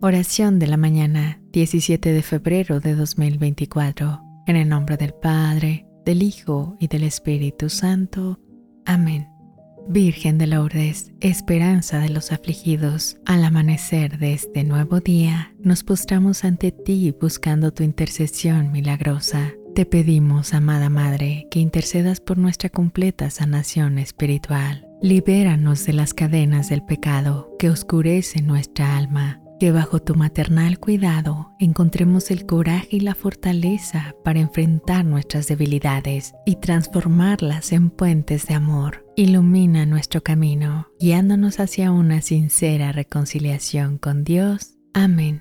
Oración de la mañana, 17 de febrero de 2024. En el nombre del Padre, del Hijo y del Espíritu Santo. Amén. Virgen de Lourdes, esperanza de los afligidos, al amanecer de este nuevo día, nos postramos ante ti buscando tu intercesión milagrosa. Te pedimos, amada Madre, que intercedas por nuestra completa sanación espiritual. Libéranos de las cadenas del pecado que oscurece nuestra alma que bajo tu maternal cuidado encontremos el coraje y la fortaleza para enfrentar nuestras debilidades y transformarlas en puentes de amor. Ilumina nuestro camino, guiándonos hacia una sincera reconciliación con Dios. Amén.